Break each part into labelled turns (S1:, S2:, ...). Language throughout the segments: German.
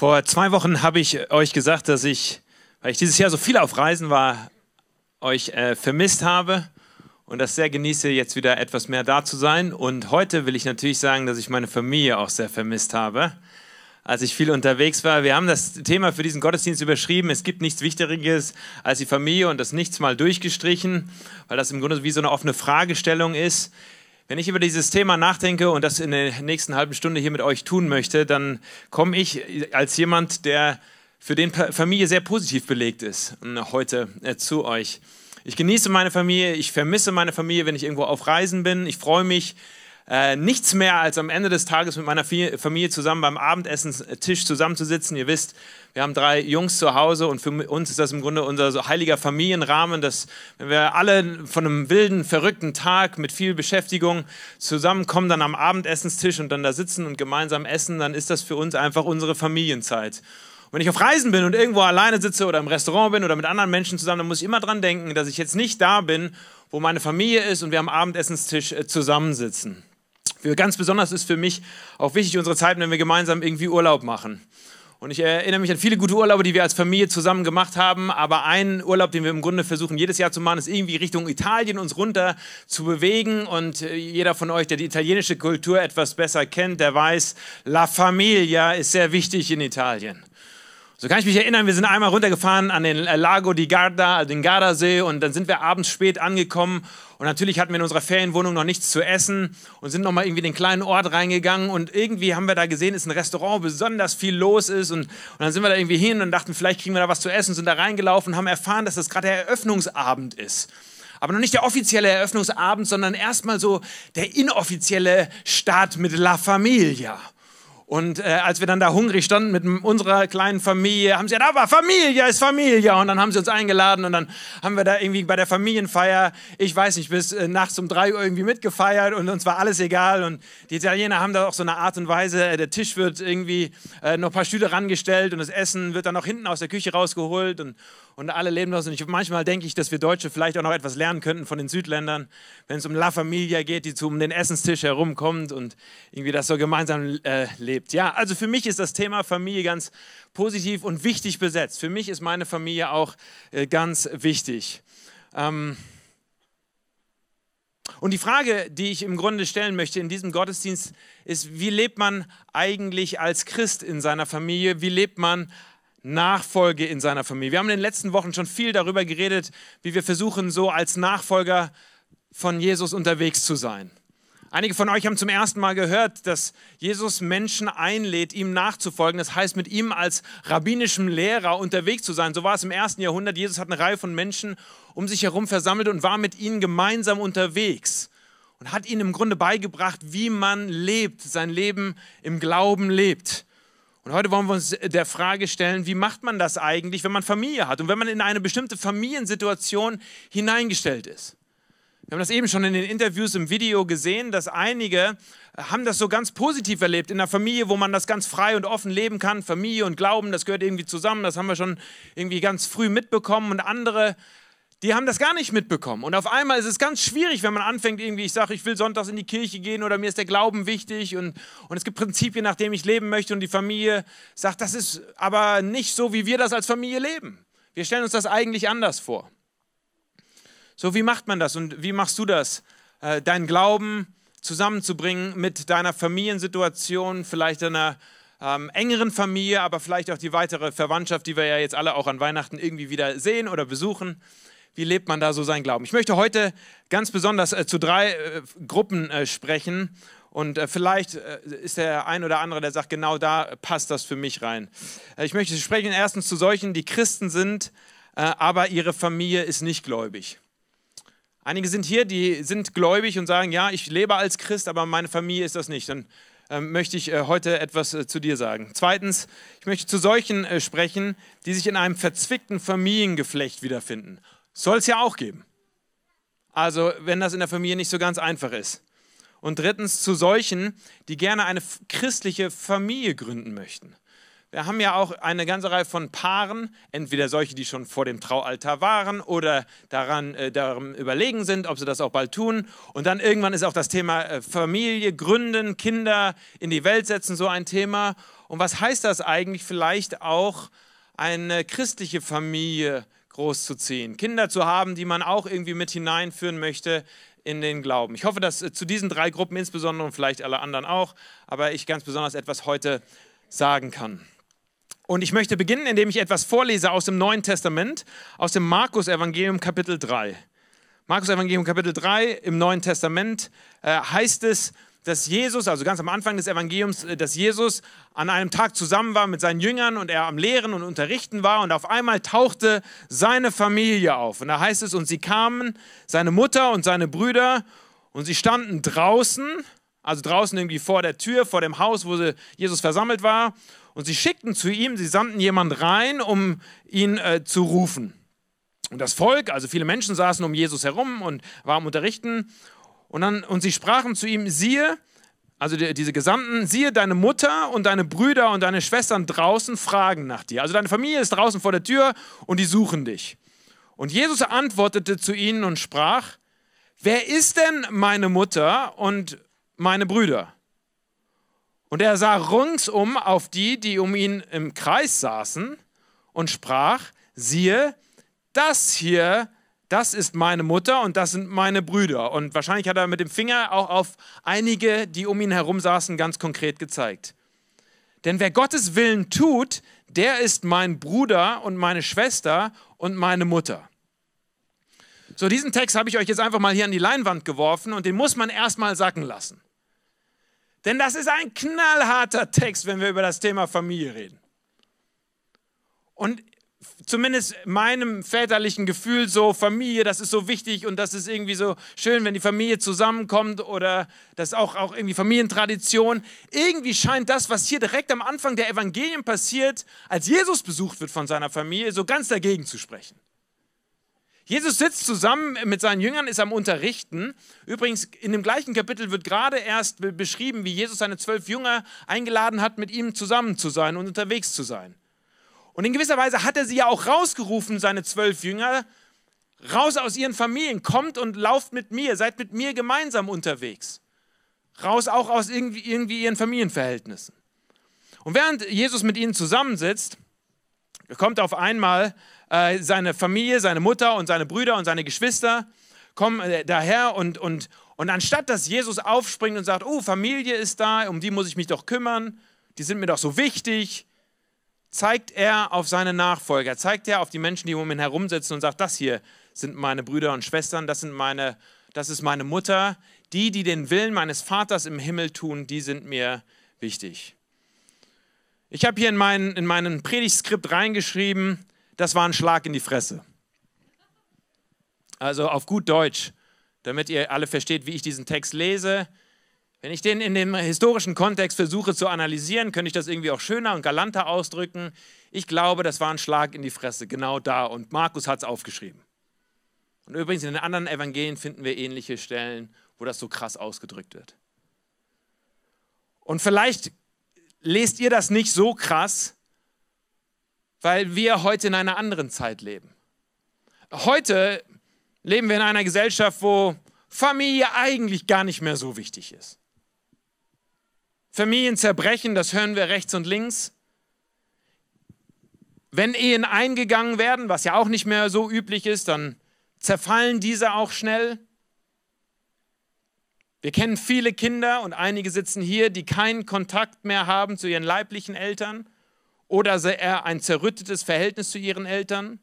S1: Vor zwei Wochen habe ich euch gesagt, dass ich, weil ich dieses Jahr so viel auf Reisen war, euch äh, vermisst habe und das sehr genieße, jetzt wieder etwas mehr da zu sein. Und heute will ich natürlich sagen, dass ich meine Familie auch sehr vermisst habe, als ich viel unterwegs war. Wir haben das Thema für diesen Gottesdienst überschrieben. Es gibt nichts Wichtigeres als die Familie und das nichts mal durchgestrichen, weil das im Grunde wie so eine offene Fragestellung ist. Wenn ich über dieses Thema nachdenke und das in der nächsten halben Stunde hier mit euch tun möchte, dann komme ich als jemand, der für den Familie sehr positiv belegt ist, heute äh, zu euch. Ich genieße meine Familie, ich vermisse meine Familie, wenn ich irgendwo auf Reisen bin. Ich freue mich, äh, nichts mehr als am Ende des Tages mit meiner Familie zusammen beim Abendessenstisch zusammenzusitzen. Ihr wisst, wir haben drei Jungs zu Hause und für uns ist das im Grunde unser so heiliger Familienrahmen, dass wenn wir alle von einem wilden, verrückten Tag mit viel Beschäftigung zusammenkommen, dann am Abendessenstisch und dann da sitzen und gemeinsam essen, dann ist das für uns einfach unsere Familienzeit. Wenn ich auf Reisen bin und irgendwo alleine sitze oder im Restaurant bin oder mit anderen Menschen zusammen, dann muss ich immer dran denken, dass ich jetzt nicht da bin, wo meine Familie ist und wir am Abendessenstisch äh, zusammensitzen. Für ganz besonders ist für mich auch wichtig unsere Zeit, wenn wir gemeinsam irgendwie Urlaub machen. Und ich erinnere mich an viele gute Urlaube, die wir als Familie zusammen gemacht haben. Aber ein Urlaub, den wir im Grunde versuchen, jedes Jahr zu machen, ist irgendwie Richtung Italien uns runter zu bewegen. Und äh, jeder von euch, der die italienische Kultur etwas besser kennt, der weiß, La Familia ist sehr wichtig in Italien. So kann ich mich erinnern, wir sind einmal runtergefahren an den Lago di Garda, also den Gardasee, und dann sind wir abends spät angekommen. Und natürlich hatten wir in unserer Ferienwohnung noch nichts zu essen und sind nochmal irgendwie in den kleinen Ort reingegangen. Und irgendwie haben wir da gesehen, ist ein Restaurant, wo besonders viel los ist. Und, und dann sind wir da irgendwie hin und dachten, vielleicht kriegen wir da was zu essen, sind da reingelaufen und haben erfahren, dass das gerade der Eröffnungsabend ist aber noch nicht der offizielle Eröffnungsabend, sondern erstmal so der inoffizielle Start mit La Familia. Und äh, als wir dann da hungrig standen mit unserer kleinen Familie, haben sie gesagt, aber Familie ist Familie. Und dann haben sie uns eingeladen und dann haben wir da irgendwie bei der Familienfeier, ich weiß nicht, bis äh, nachts um drei Uhr irgendwie mitgefeiert und uns war alles egal. Und die Italiener haben da auch so eine Art und Weise, äh, der Tisch wird irgendwie äh, noch ein paar Stühle rangestellt und das Essen wird dann noch hinten aus der Küche rausgeholt und und alle leben das. Und ich, manchmal denke ich, dass wir Deutsche vielleicht auch noch etwas lernen könnten von den Südländern, wenn es um La Familia geht, die zu um den Essenstisch herumkommt und irgendwie das so gemeinsam äh, lebt. Ja, also für mich ist das Thema Familie ganz positiv und wichtig besetzt. Für mich ist meine Familie auch äh, ganz wichtig. Ähm, und die Frage, die ich im Grunde stellen möchte in diesem Gottesdienst, ist, wie lebt man eigentlich als Christ in seiner Familie? Wie lebt man Nachfolge in seiner Familie. Wir haben in den letzten Wochen schon viel darüber geredet, wie wir versuchen, so als Nachfolger von Jesus unterwegs zu sein. Einige von euch haben zum ersten Mal gehört, dass Jesus Menschen einlädt, ihm nachzufolgen. Das heißt, mit ihm als rabbinischem Lehrer unterwegs zu sein. So war es im ersten Jahrhundert. Jesus hat eine Reihe von Menschen um sich herum versammelt und war mit ihnen gemeinsam unterwegs und hat ihnen im Grunde beigebracht, wie man lebt, sein Leben im Glauben lebt. Und heute wollen wir uns der Frage stellen, wie macht man das eigentlich, wenn man Familie hat und wenn man in eine bestimmte Familiensituation hineingestellt ist. Wir haben das eben schon in den Interviews im Video gesehen, dass einige haben das so ganz positiv erlebt in einer Familie, wo man das ganz frei und offen leben kann. Familie und Glauben, das gehört irgendwie zusammen, das haben wir schon irgendwie ganz früh mitbekommen. Und andere die haben das gar nicht mitbekommen. Und auf einmal ist es ganz schwierig, wenn man anfängt, irgendwie, ich sage, ich will sonntags in die Kirche gehen oder mir ist der Glauben wichtig und, und es gibt Prinzipien, nach denen ich leben möchte und die Familie sagt, das ist aber nicht so, wie wir das als Familie leben. Wir stellen uns das eigentlich anders vor. So, wie macht man das und wie machst du das, äh, deinen Glauben zusammenzubringen mit deiner Familiensituation, vielleicht deiner ähm, engeren Familie, aber vielleicht auch die weitere Verwandtschaft, die wir ja jetzt alle auch an Weihnachten irgendwie wieder sehen oder besuchen wie lebt man da so seinen Glauben? Ich möchte heute ganz besonders äh, zu drei äh, Gruppen äh, sprechen. Und äh, vielleicht äh, ist der ein oder andere, der sagt, genau da passt das für mich rein. Äh, ich möchte sprechen erstens zu solchen, die Christen sind, aber ihre Familie ist nicht gläubig. Einige sind hier, die sind gläubig und sagen, ja, ich lebe als Christ, aber meine Familie ist das nicht. Dann möchte ich heute etwas zu dir sagen. Zweitens, ich möchte zu solchen sprechen, die sich in einem verzwickten Familiengeflecht wiederfinden. Soll es ja auch geben. Also wenn das in der Familie nicht so ganz einfach ist. Und drittens zu solchen, die gerne eine christliche Familie gründen möchten. wir haben ja auch eine ganze Reihe von Paaren, entweder solche, die schon vor dem Traualtar waren oder daran, äh, daran überlegen sind, ob sie das auch bald tun. Und dann irgendwann ist auch das Thema äh, Familie, Gründen, Kinder in die Welt setzen so ein Thema. Und was heißt das eigentlich vielleicht auch, eine christliche Familie großzuziehen, Kinder zu haben, die man auch irgendwie mit hineinführen möchte in den Glauben. Ich hoffe, dass äh, zu diesen drei Gruppen insbesondere und vielleicht alle anderen auch, aber ich ganz besonders etwas heute sagen kann. Und ich möchte beginnen, indem ich etwas vorlese aus dem Neuen Testament, aus dem Markus Evangelium Kapitel 3. Markus Evangelium Kapitel 3 im Neuen Testament äh, heißt es, dass Jesus, also ganz am Anfang des Evangeliums, äh, dass Jesus an einem Tag zusammen war mit seinen Jüngern und er am Lehren und Unterrichten war und auf einmal tauchte seine Familie auf. Und da heißt es, und sie kamen, seine Mutter und seine Brüder, und sie standen draußen, also draußen irgendwie vor der Tür, vor dem Haus, wo Jesus versammelt war. Und sie schickten zu ihm, sie sandten jemand rein, um ihn äh, zu rufen. Und das Volk, also viele Menschen saßen um Jesus herum und waren am Unterrichten. Und, dann, und sie sprachen zu ihm, siehe, also die, diese Gesandten, siehe, deine Mutter und deine Brüder und deine Schwestern draußen fragen nach dir. Also deine Familie ist draußen vor der Tür und die suchen dich. Und Jesus antwortete zu ihnen und sprach, wer ist denn meine Mutter und meine Brüder? Und er sah ringsum auf die, die um ihn im Kreis saßen und sprach, siehe, das hier, das ist meine Mutter und das sind meine Brüder. Und wahrscheinlich hat er mit dem Finger auch auf einige, die um ihn herum saßen, ganz konkret gezeigt. Denn wer Gottes Willen tut, der ist mein Bruder und meine Schwester und meine Mutter. So, diesen Text habe ich euch jetzt einfach mal hier an die Leinwand geworfen und den muss man erstmal sacken lassen. Denn das ist ein knallharter Text, wenn wir über das Thema Familie reden. Und zumindest meinem väterlichen Gefühl so, Familie, das ist so wichtig und das ist irgendwie so schön, wenn die Familie zusammenkommt oder das ist auch, auch irgendwie Familientradition. Irgendwie scheint das, was hier direkt am Anfang der Evangelien passiert, als Jesus besucht wird von seiner Familie, so ganz dagegen zu sprechen. Jesus sitzt zusammen mit seinen Jüngern, ist am Unterrichten. Übrigens, in dem gleichen Kapitel wird gerade erst beschrieben, wie Jesus seine zwölf Jünger eingeladen hat, mit ihm zusammen zu sein und unterwegs zu sein. Und in gewisser Weise hat er sie ja auch rausgerufen, seine zwölf Jünger, raus aus ihren Familien, kommt und lauft mit mir, seid mit mir gemeinsam unterwegs. Raus auch aus irgendwie, irgendwie ihren Familienverhältnissen. Und während Jesus mit ihnen zusammensitzt, kommt auf einmal äh, seine Familie, seine Mutter und seine Brüder und seine Geschwister kommen äh, daher und, und, und anstatt dass Jesus aufspringt und sagt, oh, Familie ist da, um die muss ich mich doch kümmern, die sind mir doch so wichtig, zeigt er auf seine Nachfolger, zeigt er auf die Menschen, die um ihn herum sitzen und sagt, das hier sind meine Brüder und Schwestern, das, sind meine, das ist meine Mutter, die, die den Willen meines Vaters im Himmel tun, die sind mir wichtig. Ich habe hier in, mein, in meinen Predigtskript reingeschrieben, das war ein Schlag in die Fresse. Also auf gut Deutsch, damit ihr alle versteht, wie ich diesen Text lese. Wenn ich den in dem historischen Kontext versuche zu analysieren, könnte ich das irgendwie auch schöner und galanter ausdrücken. Ich glaube, das war ein Schlag in die Fresse, genau da. Und Markus hat es aufgeschrieben. Und übrigens in den anderen Evangelien finden wir ähnliche Stellen, wo das so krass ausgedrückt wird. Und vielleicht lest ihr das nicht so krass, weil wir heute in einer anderen Zeit leben. Heute leben wir in einer Gesellschaft, wo Familie eigentlich gar nicht mehr so wichtig ist. Familien zerbrechen, das hören wir rechts und links. Wenn Ehen eingegangen werden, was ja auch nicht mehr so üblich ist, dann zerfallen diese auch schnell. Wir kennen viele Kinder und einige sitzen hier, die keinen Kontakt mehr haben zu ihren leiblichen Eltern oder eher ein zerrüttetes Verhältnis zu ihren Eltern.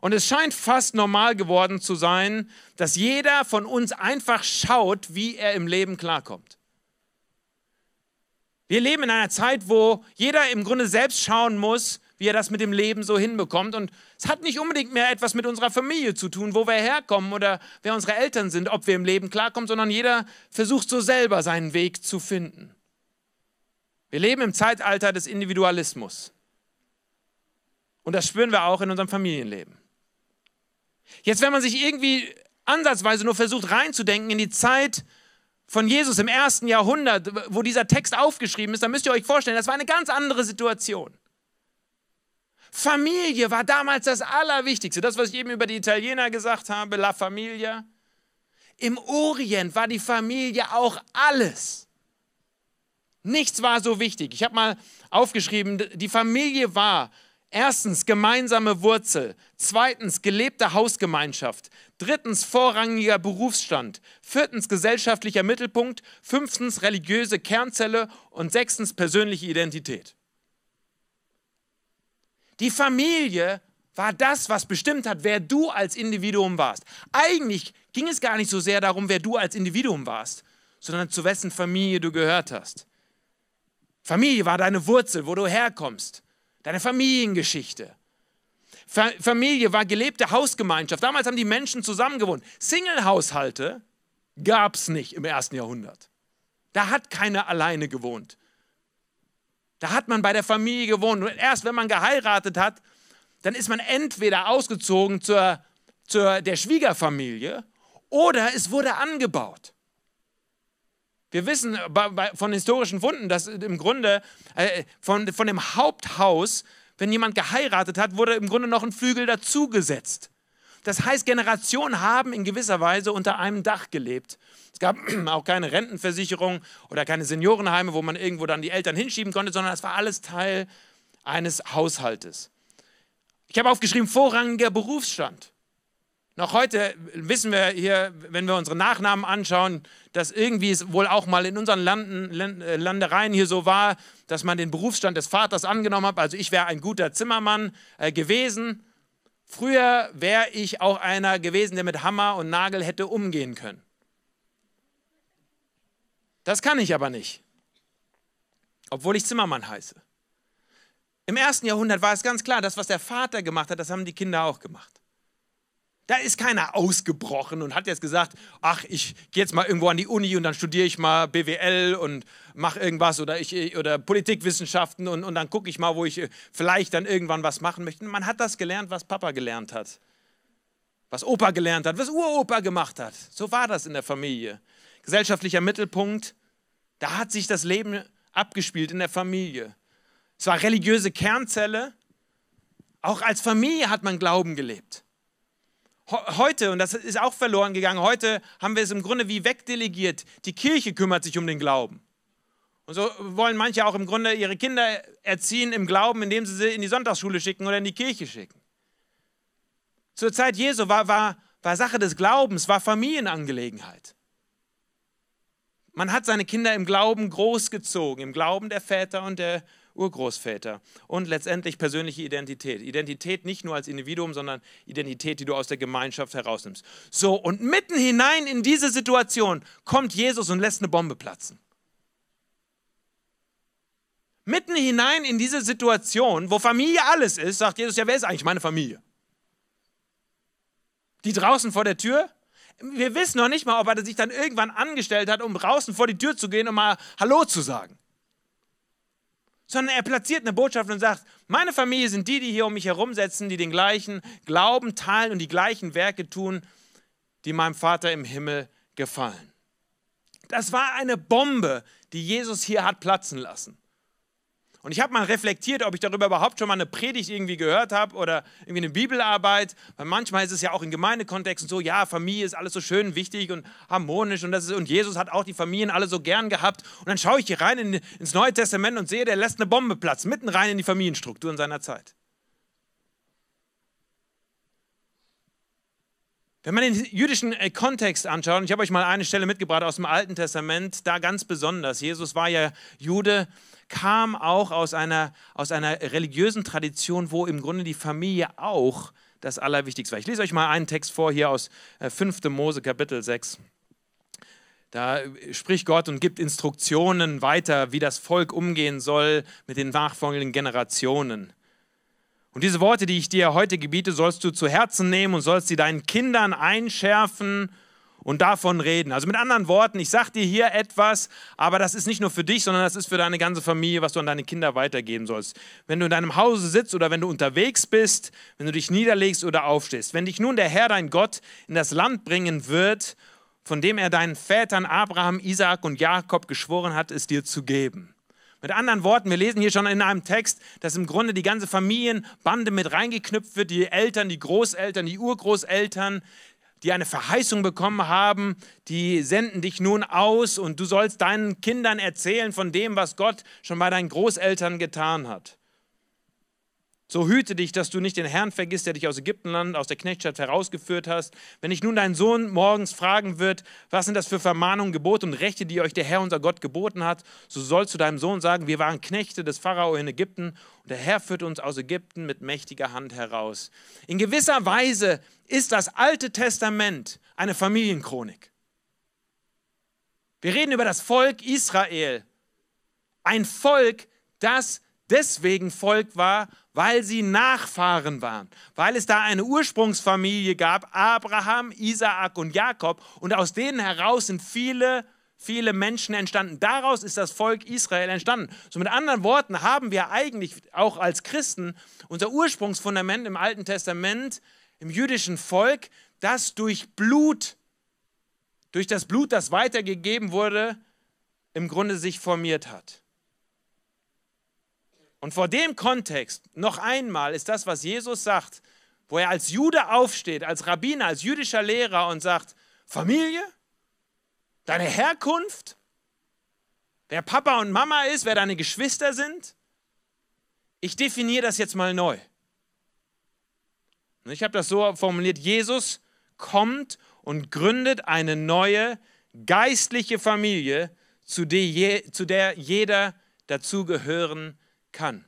S1: Und es scheint fast normal geworden zu sein, dass jeder von uns einfach schaut, wie er im Leben klarkommt. Wir leben in einer Zeit, wo jeder im Grunde selbst schauen muss, wie er das mit dem Leben so hinbekommt. Und es hat nicht unbedingt mehr etwas mit unserer Familie zu tun, wo wir herkommen oder wer unsere Eltern sind, ob wir im Leben klarkommen, sondern jeder versucht so selber seinen Weg zu finden. Wir leben im Zeitalter des Individualismus. Und das spüren wir auch in unserem Familienleben. Jetzt, wenn man sich irgendwie ansatzweise nur versucht reinzudenken in die Zeit, von Jesus im ersten Jahrhundert, wo dieser Text aufgeschrieben ist, dann müsst ihr euch vorstellen, das war eine ganz andere Situation. Familie war damals das Allerwichtigste. Das, was ich eben über die Italiener gesagt habe, La Familia. Im Orient war die Familie auch alles. Nichts war so wichtig. Ich habe mal aufgeschrieben, die Familie war erstens gemeinsame Wurzel, zweitens gelebte Hausgemeinschaft, drittens vorrangiger Berufsstand, viertens gesellschaftlicher Mittelpunkt, fünftens religiöse Kernzelle und sechstens persönliche Identität. Die Familie war das, was bestimmt hat, wer du als Individuum warst. Eigentlich ging es gar nicht so sehr darum, wer du als Individuum warst, sondern zu wessen Familie du gehört hast. Familie war deine Wurzel, wo du herkommst, deine Familiengeschichte. Familie war gelebte Hausgemeinschaft. Damals haben die Menschen zusammengewohnt. Single-Haushalte gab es nicht im ersten Jahrhundert. Da hat keiner alleine gewohnt. Da hat man bei der Familie gewohnt. Und erst wenn man geheiratet hat, dann ist man entweder ausgezogen zur, zur der Schwiegerfamilie oder es wurde angebaut. Wir wissen bei, von historischen Funden, dass im Grunde äh, von, von dem Haupthaus, wenn jemand geheiratet hat, wurde im Grunde noch ein Flügel dazugesetzt. Das heißt, Generationen haben in gewisser Weise unter einem Dach gelebt. Es gab auch keine Rentenversicherung oder keine Seniorenheime, wo man irgendwo dann die Eltern hinschieben konnte, sondern es war alles Teil eines Haushaltes. Ich habe aufgeschrieben, vorrangiger Berufsstand. Noch heute wissen wir hier, wenn wir unsere Nachnamen anschauen, dass irgendwie es wohl auch mal in unseren Landen, äh, Landereien hier so war, dass man den Berufsstand des Vaters angenommen hat. Also ich wäre ein guter Zimmermann äh, gewesen. Früher wäre ich auch einer gewesen, der mit Hammer und Nagel hätte umgehen können. Das kann ich aber nicht, obwohl ich Zimmermann heiße. Im ersten Jahrhundert war es ganz klar, das, was der Vater gemacht hat, das haben die Kinder auch gemacht. Da ist keiner ausgebrochen und hat jetzt gesagt, ach, ich gehe jetzt mal irgendwo an die Uni und dann studiere ich mal BWL und mache irgendwas oder, ich, oder Politikwissenschaften und, und dann gucke ich mal, wo ich vielleicht dann irgendwann was machen möchte. Man hat das gelernt, was Papa gelernt hat, was Opa gelernt hat, was Uropa gemacht hat. So war das in der Familie. Gesellschaftlicher Mittelpunkt, da hat sich das Leben abgespielt in der Familie. Es war religiöse Kernzelle. Auch als Familie hat man Glauben gelebt heute, und das ist auch verloren gegangen, heute haben wir es im Grunde wie wegdelegiert. Die Kirche kümmert sich um den Glauben. Und so wollen manche auch im Grunde ihre Kinder erziehen im Glauben, indem sie sie in die Sonntagsschule schicken oder in die Kirche schicken. Zur Zeit Jesu war, war, war Sache des Glaubens, war Familienangelegenheit. Man hat seine Kinder im Glauben großgezogen, im Glauben der Väter und der Urgroßväter und letztendlich persönliche Identität. Identität nicht nur als Individuum, sondern Identität, die du aus der Gemeinschaft herausnimmst. So, und mitten hinein in diese Situation kommt Jesus und lässt eine Bombe platzen. Mitten hinein in diese Situation, wo Familie alles ist, sagt Jesus, ja, wer ist eigentlich meine Familie? Die draußen vor der Tür? Wir wissen noch nicht mal, ob er sich dann irgendwann angestellt hat, um draußen vor die Tür zu gehen und mal Hallo zu sagen sondern er platziert eine Botschaft und sagt, meine Familie sind die, die hier um mich herumsetzen, die den gleichen Glauben teilen und die gleichen Werke tun, die meinem Vater im Himmel gefallen. Das war eine Bombe, die Jesus hier hat platzen lassen. Und ich habe mal reflektiert, ob ich darüber überhaupt schon mal eine Predigt irgendwie gehört habe oder irgendwie eine Bibelarbeit, weil manchmal ist es ja auch in Gemeindekontexten so, ja, Familie ist alles so schön wichtig und harmonisch und, das ist, und Jesus hat auch die Familien alle so gern gehabt. Und dann schaue ich hier rein in, ins Neue Testament und sehe, der lässt eine Bombe platzen, mitten rein in die Familienstruktur in seiner Zeit. Wenn man den jüdischen äh, Kontext anschaut, und ich habe euch mal eine Stelle mitgebracht aus dem Alten Testament, da ganz besonders. Jesus war ja Jude, kam auch aus einer, aus einer religiösen Tradition, wo im Grunde die Familie auch das Allerwichtigste war. Ich lese euch mal einen Text vor hier aus 5. Äh, Mose Kapitel 6. Da spricht Gott und gibt Instruktionen weiter, wie das Volk umgehen soll mit den nachfolgenden Generationen. Und diese Worte, die ich dir heute gebiete, sollst du zu Herzen nehmen und sollst sie deinen Kindern einschärfen und davon reden. Also mit anderen Worten, ich sage dir hier etwas, aber das ist nicht nur für dich, sondern das ist für deine ganze Familie, was du an deine Kinder weitergeben sollst. Wenn du in deinem Hause sitzt oder wenn du unterwegs bist, wenn du dich niederlegst oder aufstehst. Wenn dich nun der Herr, dein Gott, in das Land bringen wird, von dem er deinen Vätern Abraham, Isaak und Jakob geschworen hat, es dir zu geben. Mit anderen Worten, wir lesen hier schon in einem Text, dass im Grunde die ganze Familienbande mit reingeknüpft wird, die Eltern, die Großeltern, die Urgroßeltern, die eine Verheißung bekommen haben, die senden dich nun aus und du sollst deinen Kindern erzählen von dem, was Gott schon bei deinen Großeltern getan hat. So hüte dich, dass du nicht den Herrn vergisst, der dich aus Ägyptenland, aus der Knechtschaft herausgeführt hast. Wenn dich nun dein Sohn morgens fragen wird, was sind das für Vermahnungen, Gebote und Rechte, die euch der Herr unser Gott geboten hat, so sollst du deinem Sohn sagen, wir waren Knechte des Pharao in Ägypten und der Herr führt uns aus Ägypten mit mächtiger Hand heraus. In gewisser Weise ist das Alte Testament eine Familienchronik. Wir reden über das Volk Israel. Ein Volk, das deswegen Volk war, weil sie Nachfahren waren, weil es da eine Ursprungsfamilie gab, Abraham, Isaak und Jakob, und aus denen heraus sind viele, viele Menschen entstanden. Daraus ist das Volk Israel entstanden. So mit anderen Worten haben wir eigentlich auch als Christen unser Ursprungsfundament im Alten Testament, im jüdischen Volk, das durch Blut, durch das Blut, das weitergegeben wurde, im Grunde sich formiert hat. Und vor dem Kontext noch einmal ist das, was Jesus sagt, wo er als Jude aufsteht, als Rabbiner, als jüdischer Lehrer und sagt, Familie, deine Herkunft, wer Papa und Mama ist, wer deine Geschwister sind. Ich definiere das jetzt mal neu. Ich habe das so formuliert, Jesus kommt und gründet eine neue geistliche Familie, zu der, jeder dazugehören kann.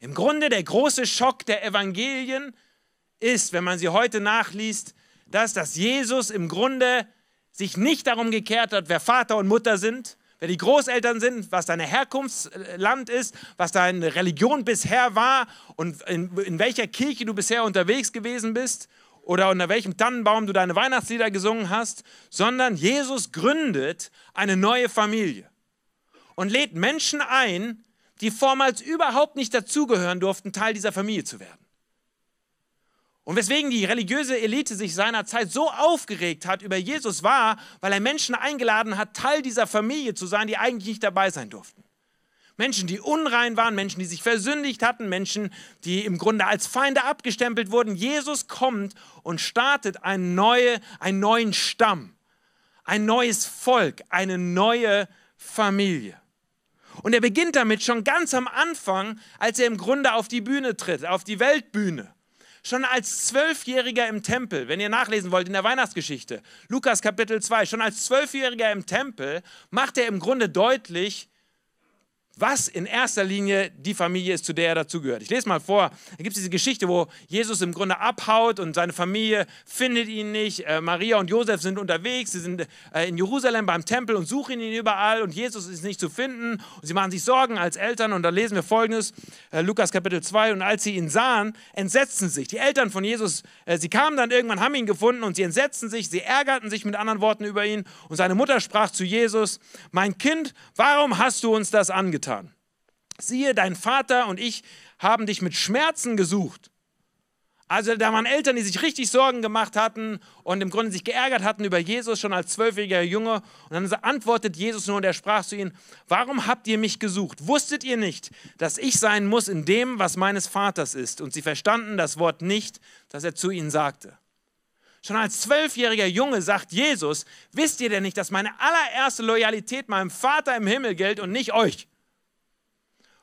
S1: Im Grunde der große Schock der Evangelien ist, wenn man sie heute nachliest, dass, dass Jesus im Grunde sich nicht darum gekehrt hat, wer Vater und Mutter sind, wer die Großeltern sind, was dein Herkunftsland ist, was deine Religion bisher war und in, in welcher Kirche du bisher unterwegs gewesen bist oder unter welchem Tannenbaum du deine Weihnachtslieder gesungen hast, sondern Jesus gründet eine neue Familie und lädt Menschen ein, die vormals überhaupt nicht dazugehören durften, Teil dieser Familie zu werden. Und weswegen die religiöse Elite sich seinerzeit so aufgeregt hat über Jesus war, weil er Menschen eingeladen hat, Teil dieser Familie zu sein, die eigentlich nicht dabei sein durften. Menschen, die unrein waren, Menschen, die sich versündigt hatten, Menschen, die im Grunde als Feinde abgestempelt wurden. Jesus kommt und startet eine neue, einen neuen Stamm, ein neues Volk, eine neue Familie. Und er beginnt damit schon ganz am Anfang, als er im Grunde auf die Bühne tritt, auf die Weltbühne. Schon als Zwölfjähriger im Tempel, wenn ihr nachlesen wollt in der Weihnachtsgeschichte, Lukas Kapitel 2, schon als Zwölfjähriger im Tempel macht er im Grunde deutlich, was in erster Linie die Familie ist, zu der er dazugehört. Ich lese mal vor. Da gibt es diese Geschichte, wo Jesus im Grunde abhaut und seine Familie findet ihn nicht. Äh, Maria und Josef sind unterwegs, sie sind äh, in Jerusalem beim Tempel und suchen ihn überall und Jesus ist nicht zu finden. Und sie machen sich Sorgen als Eltern und da lesen wir folgendes, äh, Lukas Kapitel 2. Und als sie ihn sahen, entsetzten sich. Die Eltern von Jesus, äh, sie kamen dann irgendwann, haben ihn gefunden und sie entsetzten sich, sie ärgerten sich mit anderen Worten über ihn. Und seine Mutter sprach zu Jesus, mein Kind, warum hast du uns das angetan? Getan. Siehe, dein Vater und ich haben dich mit Schmerzen gesucht. Also da waren Eltern, die sich richtig Sorgen gemacht hatten und im Grunde sich geärgert hatten über Jesus schon als zwölfjähriger Junge. Und dann antwortet Jesus nur und er sprach zu ihnen, warum habt ihr mich gesucht? Wusstet ihr nicht, dass ich sein muss in dem, was meines Vaters ist? Und sie verstanden das Wort nicht, das er zu ihnen sagte. Schon als zwölfjähriger Junge sagt Jesus, wisst ihr denn nicht, dass meine allererste Loyalität meinem Vater im Himmel gilt und nicht euch?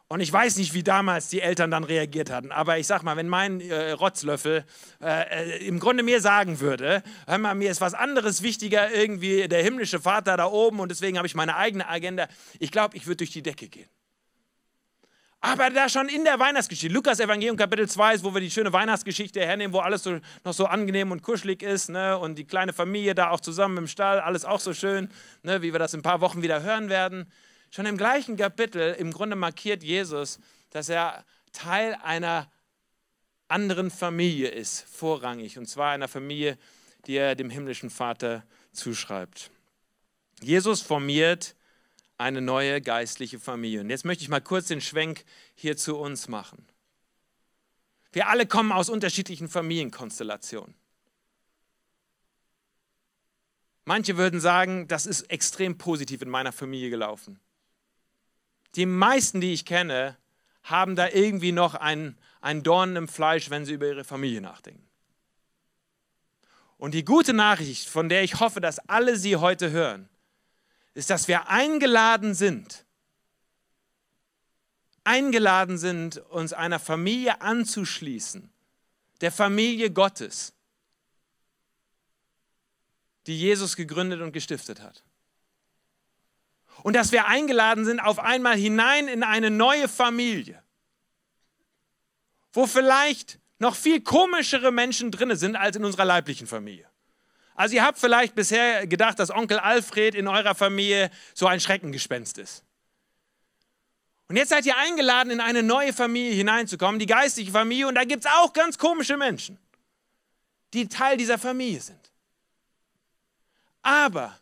S1: Und ich weiß nicht, wie damals die Eltern dann reagiert hatten, aber ich sag mal, wenn mein äh, Rotzlöffel äh, äh, im Grunde mir sagen würde, hör mal, mir ist was anderes wichtiger, irgendwie der himmlische Vater da oben und deswegen habe ich meine eigene Agenda, ich glaube, ich würde durch die Decke gehen. Aber da schon in der Weihnachtsgeschichte, Lukas Evangelium Kapitel 2 ist, wo wir die schöne Weihnachtsgeschichte hernehmen, wo alles so, noch so angenehm und kuschelig ist ne? und die kleine Familie da auch zusammen im Stall, alles auch so schön, ne? wie wir das in ein paar Wochen wieder hören werden. Schon im gleichen Kapitel im Grunde markiert Jesus, dass er Teil einer anderen Familie ist, vorrangig, und zwar einer Familie, die er dem himmlischen Vater zuschreibt. Jesus formiert eine neue geistliche Familie. Und jetzt möchte ich mal kurz den Schwenk hier zu uns machen. Wir alle kommen aus unterschiedlichen Familienkonstellationen. Manche würden sagen, das ist extrem positiv in meiner Familie gelaufen. Die meisten, die ich kenne, haben da irgendwie noch einen, einen Dorn im Fleisch, wenn sie über ihre Familie nachdenken. Und die gute Nachricht, von der ich hoffe, dass alle sie heute hören, ist, dass wir eingeladen sind, eingeladen sind, uns einer Familie anzuschließen, der Familie Gottes, die Jesus gegründet und gestiftet hat. Und dass wir eingeladen sind, auf einmal hinein in eine neue Familie, wo vielleicht noch viel komischere Menschen drin sind als in unserer leiblichen Familie. Also ihr habt vielleicht bisher gedacht, dass Onkel Alfred in eurer Familie so ein Schreckengespenst ist. Und jetzt seid ihr eingeladen, in eine neue Familie hineinzukommen, die geistliche Familie, und da gibt es auch ganz komische Menschen, die Teil dieser Familie sind. Aber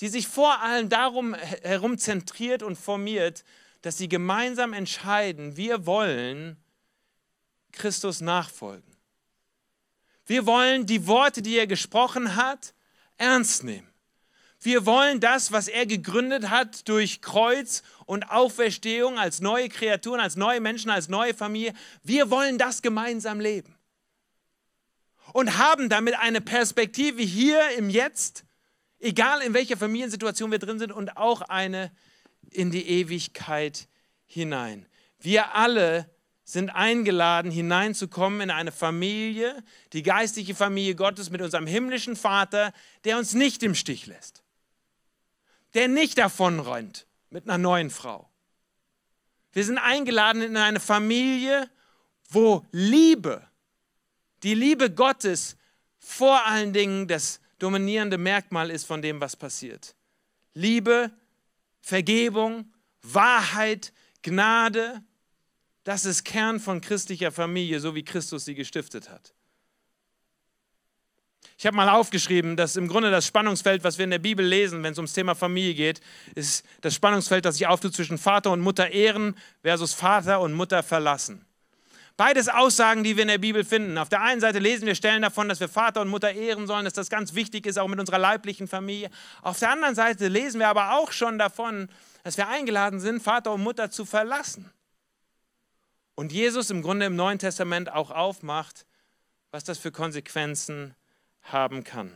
S1: die sich vor allem darum herum zentriert und formiert, dass sie gemeinsam entscheiden, wir wollen Christus nachfolgen. Wir wollen die Worte, die er gesprochen hat, ernst nehmen. Wir wollen das, was er gegründet hat durch Kreuz und Auferstehung als neue Kreaturen, als neue Menschen, als neue Familie, wir wollen das gemeinsam leben. Und haben damit eine Perspektive hier im Jetzt, egal in welcher Familiensituation wir drin sind, und auch eine in die Ewigkeit hinein. Wir alle sind eingeladen, hineinzukommen in eine Familie, die geistliche Familie Gottes mit unserem himmlischen Vater, der uns nicht im Stich lässt, der nicht davonrennt mit einer neuen Frau. Wir sind eingeladen in eine Familie, wo Liebe, die Liebe Gottes vor allen Dingen das dominierende Merkmal ist von dem, was passiert. Liebe, Vergebung, Wahrheit, Gnade, das ist Kern von christlicher Familie, so wie Christus sie gestiftet hat. Ich habe mal aufgeschrieben, dass im Grunde das Spannungsfeld, was wir in der Bibel lesen, wenn es ums Thema Familie geht, ist das Spannungsfeld, das sich auftut zwischen Vater und Mutter ehren versus Vater und Mutter verlassen. Beides Aussagen, die wir in der Bibel finden. Auf der einen Seite lesen wir Stellen davon, dass wir Vater und Mutter ehren sollen, dass das ganz wichtig ist, auch mit unserer leiblichen Familie. Auf der anderen Seite lesen wir aber auch schon davon, dass wir eingeladen sind, Vater und Mutter zu verlassen. Und Jesus im Grunde im Neuen Testament auch aufmacht, was das für Konsequenzen haben kann.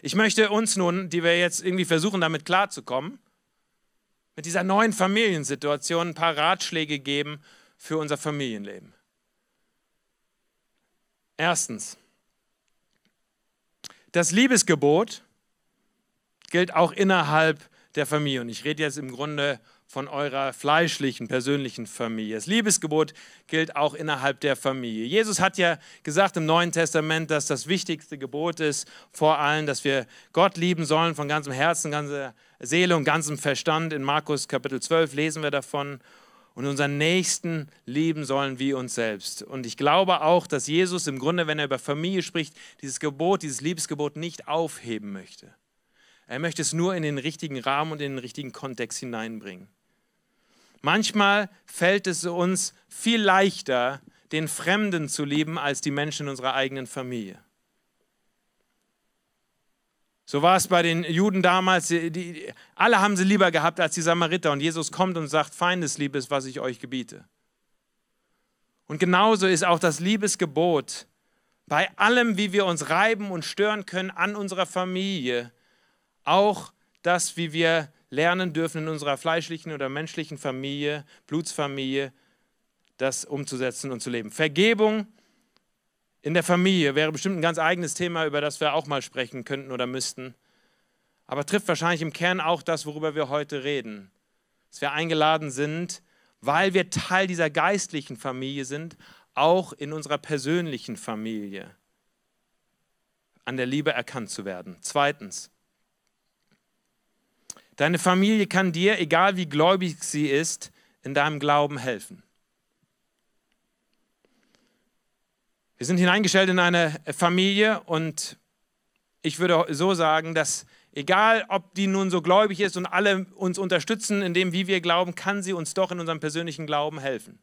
S1: Ich möchte uns nun, die wir jetzt irgendwie versuchen, damit klarzukommen, mit dieser neuen Familiensituation ein paar Ratschläge geben für unser Familienleben. Erstens, das Liebesgebot gilt auch innerhalb der Familie. Und ich rede jetzt im Grunde von eurer fleischlichen, persönlichen Familie. Das Liebesgebot gilt auch innerhalb der Familie. Jesus hat ja gesagt im Neuen Testament, dass das wichtigste Gebot ist, vor allem, dass wir Gott lieben sollen von ganzem Herzen, ganzer Seele und ganzem Verstand. In Markus Kapitel 12 lesen wir davon. Und unseren Nächsten lieben sollen wie uns selbst. Und ich glaube auch, dass Jesus im Grunde, wenn er über Familie spricht, dieses Gebot, dieses Liebesgebot nicht aufheben möchte. Er möchte es nur in den richtigen Rahmen und in den richtigen Kontext hineinbringen. Manchmal fällt es uns viel leichter, den Fremden zu lieben, als die Menschen in unserer eigenen Familie. So war es bei den Juden damals. Die, die, alle haben sie lieber gehabt als die Samariter. Und Jesus kommt und sagt, Feindesliebe ist, was ich euch gebiete. Und genauso ist auch das Liebesgebot bei allem, wie wir uns reiben und stören können an unserer Familie, auch das, wie wir lernen dürfen in unserer fleischlichen oder menschlichen Familie, Blutsfamilie, das umzusetzen und zu leben. Vergebung in der Familie wäre bestimmt ein ganz eigenes Thema, über das wir auch mal sprechen könnten oder müssten. Aber trifft wahrscheinlich im Kern auch das, worüber wir heute reden. Dass wir eingeladen sind, weil wir Teil dieser geistlichen Familie sind, auch in unserer persönlichen Familie an der Liebe erkannt zu werden. Zweitens, Deine Familie kann dir, egal wie gläubig sie ist, in deinem Glauben helfen. Wir sind hineingestellt in eine Familie und ich würde so sagen, dass egal ob die nun so gläubig ist und alle uns unterstützen in dem, wie wir glauben, kann sie uns doch in unserem persönlichen Glauben helfen.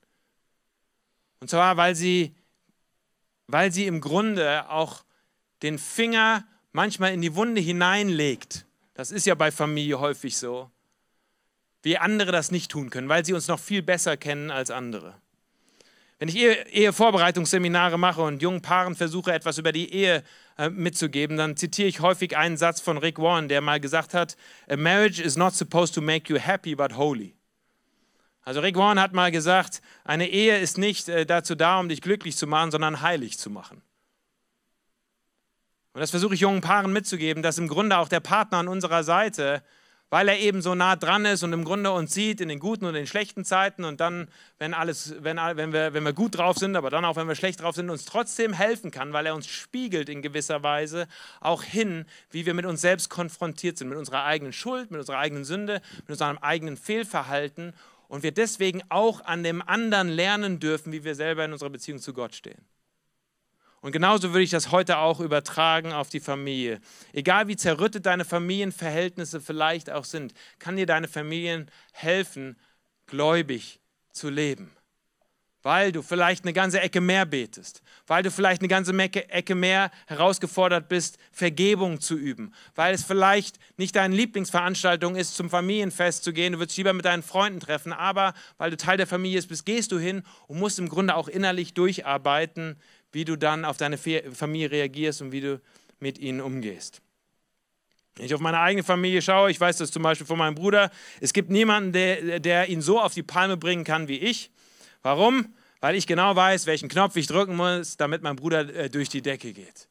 S1: Und zwar, weil sie, weil sie im Grunde auch den Finger manchmal in die Wunde hineinlegt, das ist ja bei Familie häufig so, wie andere das nicht tun können, weil sie uns noch viel besser kennen als andere. Wenn ich Ehevorbereitungsseminare mache und jungen Paaren versuche, etwas über die Ehe äh, mitzugeben, dann zitiere ich häufig einen Satz von Rick Warren, der mal gesagt hat, A marriage is not supposed to make you happy, but holy. Also Rick Warren hat mal gesagt, eine Ehe ist nicht äh, dazu da, um dich glücklich zu machen, sondern heilig zu machen. Und das versuche ich jungen Paaren mitzugeben, dass im Grunde auch der Partner an unserer Seite weil er eben so nah dran ist und im Grunde uns sieht in den guten und den schlechten Zeiten und dann, wenn, alles, wenn, wenn, wir, wenn wir gut drauf sind, aber dann auch, wenn wir schlecht drauf sind, uns trotzdem helfen kann, weil er uns spiegelt in gewisser Weise auch hin, wie wir mit uns selbst konfrontiert sind, mit unserer eigenen Schuld, mit unserer eigenen Sünde, mit unserem eigenen Fehlverhalten und wir deswegen auch an dem anderen lernen dürfen, wie wir selber in unserer Beziehung zu Gott stehen. Und genauso würde ich das heute auch übertragen auf die Familie. Egal wie zerrüttet deine Familienverhältnisse vielleicht auch sind, kann dir deine Familien helfen, gläubig zu leben. Weil du vielleicht eine ganze Ecke mehr betest, weil du vielleicht eine ganze Ecke mehr herausgefordert bist, Vergebung zu üben, weil es vielleicht nicht deine Lieblingsveranstaltung ist, zum Familienfest zu gehen, du würdest lieber mit deinen Freunden treffen, aber weil du Teil der Familie bist, gehst du hin und musst im Grunde auch innerlich durcharbeiten, wie du dann auf deine Familie reagierst und wie du mit ihnen umgehst. Wenn ich auf meine eigene Familie schaue, ich weiß das zum Beispiel von meinem Bruder, es gibt niemanden, der, der ihn so auf die Palme bringen kann wie ich. Warum? Weil ich genau weiß, welchen Knopf ich drücken muss, damit mein Bruder äh, durch die Decke geht.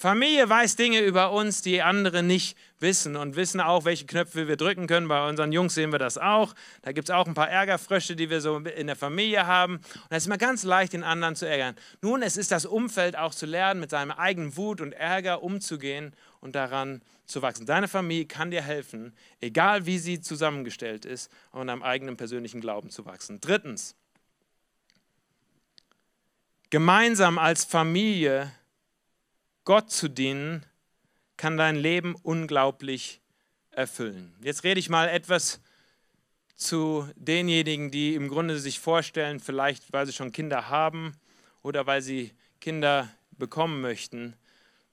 S1: Familie weiß Dinge über uns, die andere nicht wissen und wissen auch, welche Knöpfe wir drücken können. Bei unseren Jungs sehen wir das auch. Da gibt es auch ein paar Ärgerfrösche, die wir so in der Familie haben. Und es ist immer ganz leicht, den anderen zu ärgern. Nun, es ist das Umfeld auch zu lernen, mit seinem eigenen Wut und Ärger umzugehen und daran zu wachsen. Deine Familie kann dir helfen, egal wie sie zusammengestellt ist, an deinem eigenen persönlichen Glauben zu wachsen. Drittens, gemeinsam als Familie Gott zu dienen, kann dein Leben unglaublich erfüllen. Jetzt rede ich mal etwas zu denjenigen, die im Grunde sich vorstellen, vielleicht weil sie schon Kinder haben oder weil sie Kinder bekommen möchten,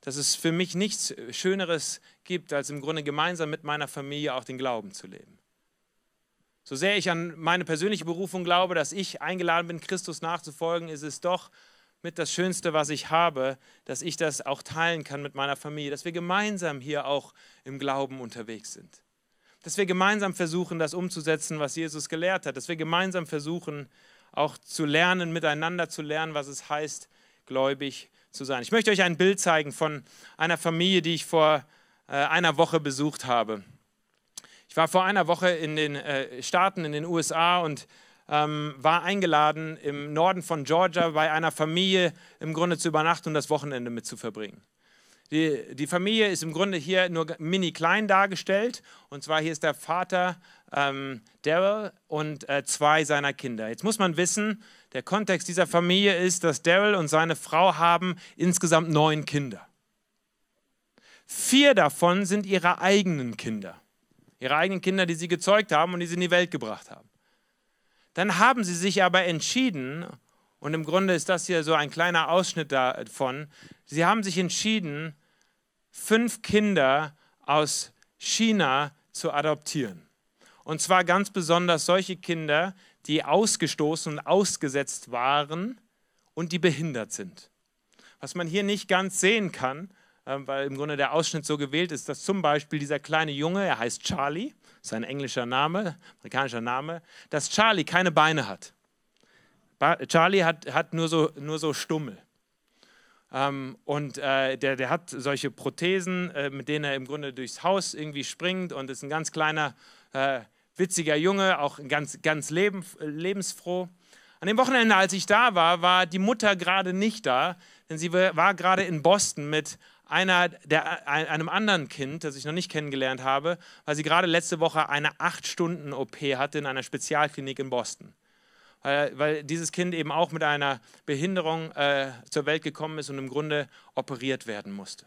S1: dass es für mich nichts Schöneres gibt, als im Grunde gemeinsam mit meiner Familie auch den Glauben zu leben. So sehr ich an meine persönliche Berufung glaube, dass ich eingeladen bin, Christus nachzufolgen, ist es doch mit das Schönste, was ich habe, dass ich das auch teilen kann mit meiner Familie, dass wir gemeinsam hier auch im Glauben unterwegs sind. Dass wir gemeinsam versuchen, das umzusetzen, was Jesus gelehrt hat. Dass wir gemeinsam versuchen, auch zu lernen, miteinander zu lernen, was es heißt, gläubig zu sein. Ich möchte euch ein Bild zeigen von einer Familie, die ich vor äh, einer Woche besucht habe. Ich war vor einer Woche in den äh, Staaten, in den USA und ähm, war eingeladen, im Norden von Georgia bei einer Familie im Grunde zu übernachten und das Wochenende mit zu verbringen. Die, die Familie ist im Grunde hier nur mini klein dargestellt. Und zwar hier ist der Vater ähm, Daryl und äh, zwei seiner Kinder. Jetzt muss man wissen, der Kontext dieser Familie ist, dass Daryl und seine Frau haben insgesamt neun Kinder. Vier davon sind ihre eigenen Kinder. Ihre eigenen Kinder, die sie gezeugt haben und die sie in die Welt gebracht haben. Dann haben sie sich aber entschieden, und im Grunde ist das hier so ein kleiner Ausschnitt davon, sie haben sich entschieden, fünf Kinder aus China zu adoptieren. Und zwar ganz besonders solche Kinder, die ausgestoßen und ausgesetzt waren und die behindert sind. Was man hier nicht ganz sehen kann, ähm, weil im Grunde der Ausschnitt so gewählt ist, dass zum Beispiel dieser kleine Junge, er heißt Charlie, sein englischer Name, amerikanischer Name, dass Charlie keine Beine hat. Charlie hat, hat nur, so, nur so Stummel. Ähm, und äh, der, der hat solche Prothesen, äh, mit denen er im Grunde durchs Haus irgendwie springt und ist ein ganz kleiner, äh, witziger Junge, auch ganz, ganz leben, lebensfroh. An dem Wochenende, als ich da war, war die Mutter gerade nicht da, denn sie war gerade in Boston mit einer, der, einem anderen Kind, das ich noch nicht kennengelernt habe, weil sie gerade letzte Woche eine 8-Stunden-OP hatte in einer Spezialklinik in Boston. Weil, weil dieses Kind eben auch mit einer Behinderung äh, zur Welt gekommen ist und im Grunde operiert werden musste.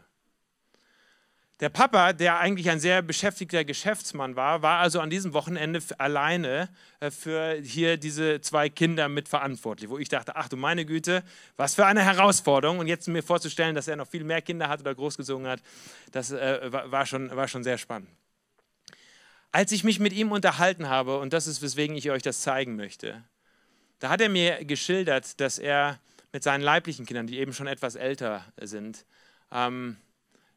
S1: Der Papa, der eigentlich ein sehr beschäftigter Geschäftsmann war, war also an diesem Wochenende alleine äh, für hier diese zwei Kinder mitverantwortlich, wo ich dachte, ach du meine Güte, was für eine Herausforderung. Und jetzt mir vorzustellen, dass er noch viel mehr Kinder hat oder großgezogen hat, das äh, war, schon, war schon sehr spannend. Als ich mich mit ihm unterhalten habe, und das ist, weswegen ich euch das zeigen möchte, da hat er mir geschildert, dass er mit seinen leiblichen Kindern, die eben schon etwas älter sind, ähm,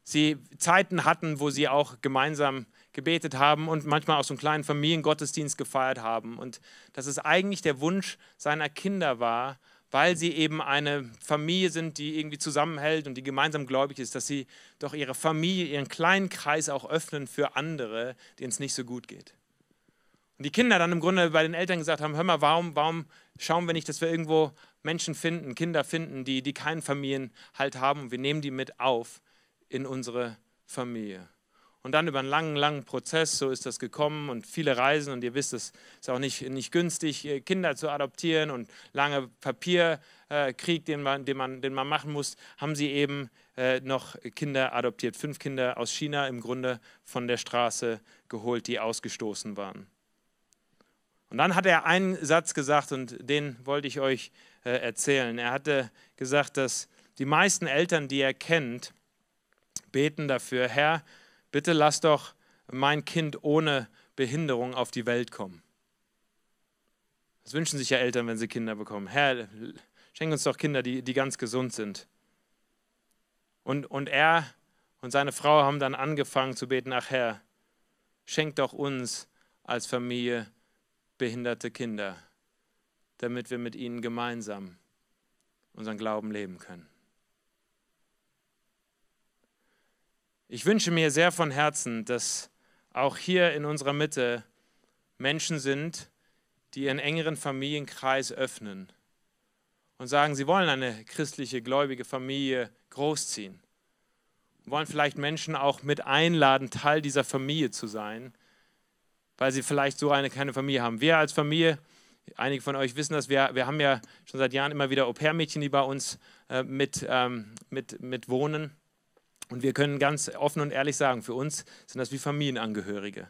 S1: sie Zeiten hatten, wo sie auch gemeinsam gebetet haben und manchmal auch so einen kleinen Familiengottesdienst gefeiert haben. Und dass es eigentlich der Wunsch seiner Kinder war, weil sie eben eine Familie sind, die irgendwie zusammenhält und die gemeinsam gläubig ist, dass sie doch ihre Familie, ihren kleinen Kreis auch öffnen für andere, denen es nicht so gut geht. Und die Kinder dann im Grunde bei den Eltern gesagt haben, hör mal, warum, warum schauen wir nicht, dass wir irgendwo Menschen finden, Kinder finden, die, die keinen Familienhalt haben und wir nehmen die mit auf in unsere Familie. Und dann über einen langen, langen Prozess, so ist das gekommen und viele Reisen und ihr wisst, es ist auch nicht, nicht günstig, äh, Kinder zu adoptieren und lange Papierkrieg, den man, den, man, den man machen muss, haben sie eben äh, noch Kinder adoptiert. Fünf Kinder aus China im Grunde von der Straße geholt, die ausgestoßen waren. Und dann hat er einen Satz gesagt und den wollte ich euch äh, erzählen. Er hatte gesagt, dass die meisten Eltern, die er kennt, beten dafür, Herr, bitte lass doch mein Kind ohne Behinderung auf die Welt kommen. Das wünschen sich ja Eltern, wenn sie Kinder bekommen. Herr, schenk uns doch Kinder, die, die ganz gesund sind. Und, und er und seine Frau haben dann angefangen zu beten, ach Herr, schenk doch uns als Familie behinderte Kinder, damit wir mit ihnen gemeinsam unseren Glauben leben können. Ich wünsche mir sehr von Herzen, dass auch hier in unserer Mitte Menschen sind, die ihren engeren Familienkreis öffnen und sagen, sie wollen eine christliche, gläubige Familie großziehen. Wollen vielleicht Menschen auch mit einladen, Teil dieser Familie zu sein, weil sie vielleicht so eine keine Familie haben. Wir als Familie, einige von euch wissen das, wir, wir haben ja schon seit Jahren immer wieder Au-pair-Mädchen, die bei uns äh, mit, ähm, mit, mit wohnen. Und wir können ganz offen und ehrlich sagen, für uns sind das wie Familienangehörige.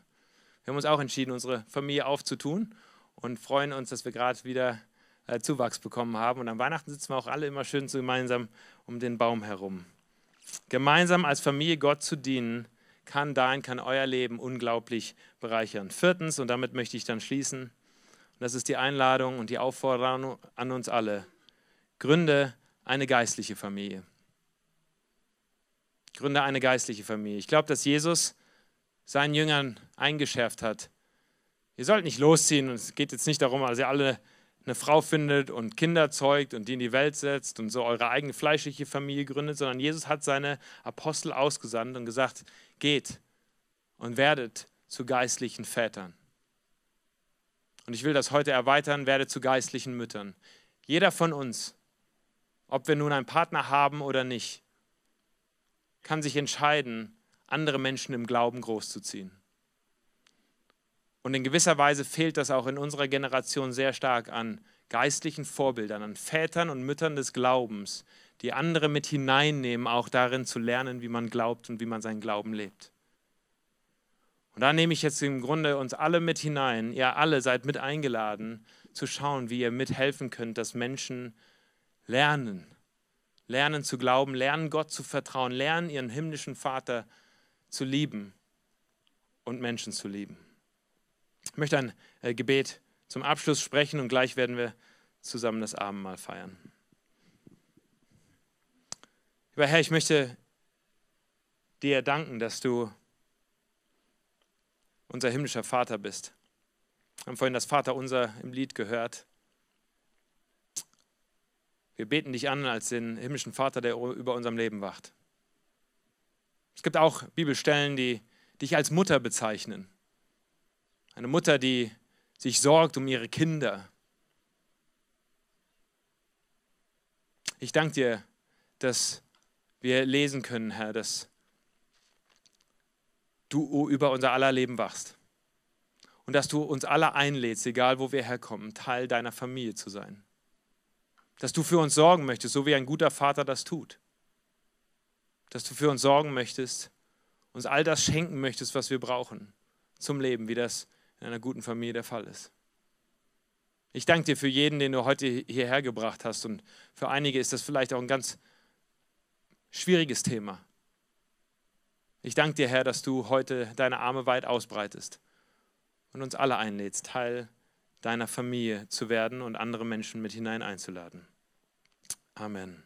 S1: Wir haben uns auch entschieden, unsere Familie aufzutun und freuen uns, dass wir gerade wieder äh, Zuwachs bekommen haben. Und am Weihnachten sitzen wir auch alle immer schön gemeinsam um den Baum herum. Gemeinsam als Familie Gott zu dienen, kann dein, kann euer Leben unglaublich bereichern. Viertens, und damit möchte ich dann schließen, und das ist die Einladung und die Aufforderung an uns alle, gründe eine geistliche Familie. Gründe eine geistliche Familie. Ich glaube, dass Jesus seinen Jüngern eingeschärft hat. Ihr sollt nicht losziehen und es geht jetzt nicht darum, dass ihr alle eine Frau findet und Kinder zeugt und die in die Welt setzt und so eure eigene fleischliche Familie gründet, sondern Jesus hat seine Apostel ausgesandt und gesagt, geht und werdet zu geistlichen Vätern. Und ich will das heute erweitern, werdet zu geistlichen Müttern. Jeder von uns, ob wir nun einen Partner haben oder nicht, kann sich entscheiden, andere Menschen im Glauben großzuziehen. Und in gewisser Weise fehlt das auch in unserer Generation sehr stark an geistlichen Vorbildern, an Vätern und Müttern des Glaubens, die andere mit hineinnehmen, auch darin zu lernen, wie man glaubt und wie man seinen Glauben lebt. Und da nehme ich jetzt im Grunde uns alle mit hinein. Ihr alle seid mit eingeladen, zu schauen, wie ihr mithelfen könnt, dass Menschen lernen, lernen zu glauben, lernen Gott zu vertrauen, lernen ihren himmlischen Vater zu lieben und Menschen zu lieben. Ich möchte ein äh, Gebet zum Abschluss sprechen und gleich werden wir zusammen das Abendmahl feiern. Lieber Herr, ich möchte dir danken, dass du unser himmlischer Vater bist. Wir haben vorhin das Vater unser im Lied gehört. Wir beten dich an als den himmlischen Vater, der über unserem Leben wacht. Es gibt auch Bibelstellen, die dich als Mutter bezeichnen. Eine Mutter, die sich sorgt um ihre Kinder. Ich danke dir, dass wir lesen können, Herr, dass du über unser aller Leben wachst. Und dass du uns alle einlädst, egal wo wir herkommen, Teil deiner Familie zu sein dass du für uns sorgen möchtest, so wie ein guter Vater das tut. Dass du für uns sorgen möchtest uns all das schenken möchtest, was wir brauchen zum Leben, wie das in einer guten Familie der Fall ist. Ich danke dir für jeden, den du heute hierher gebracht hast. Und für einige ist das vielleicht auch ein ganz schwieriges Thema. Ich danke dir, Herr, dass du heute deine Arme weit ausbreitest und uns alle einlädst, Teil deiner Familie zu werden und andere Menschen mit hinein einzuladen. Amen.